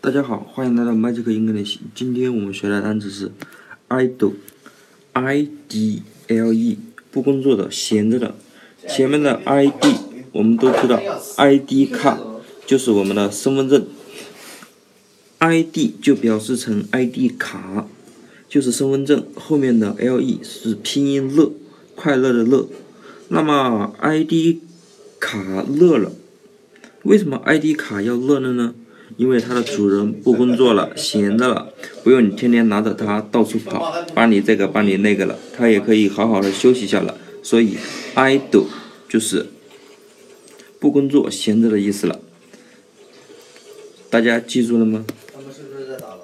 大家好，欢迎来到 Magic English。今天我们学的单词是 idle，i d l e，不工作的，闲着的。前面的 i d 我们都知道，i d 卡就是我们的身份证，i d 就表示成 i d 卡，就是身份证。后面的 l e 是拼音乐，快乐的乐。那么 i d 卡乐了，为什么 i d 卡要乐了呢？因为它的主人不工作了，闲着了，不用你天天拿着它到处跑，帮你这个帮你那个了，它也可以好好的休息下了。所以，idol 就是不工作、闲着的意思了。大家记住了吗？他们是不是在打楼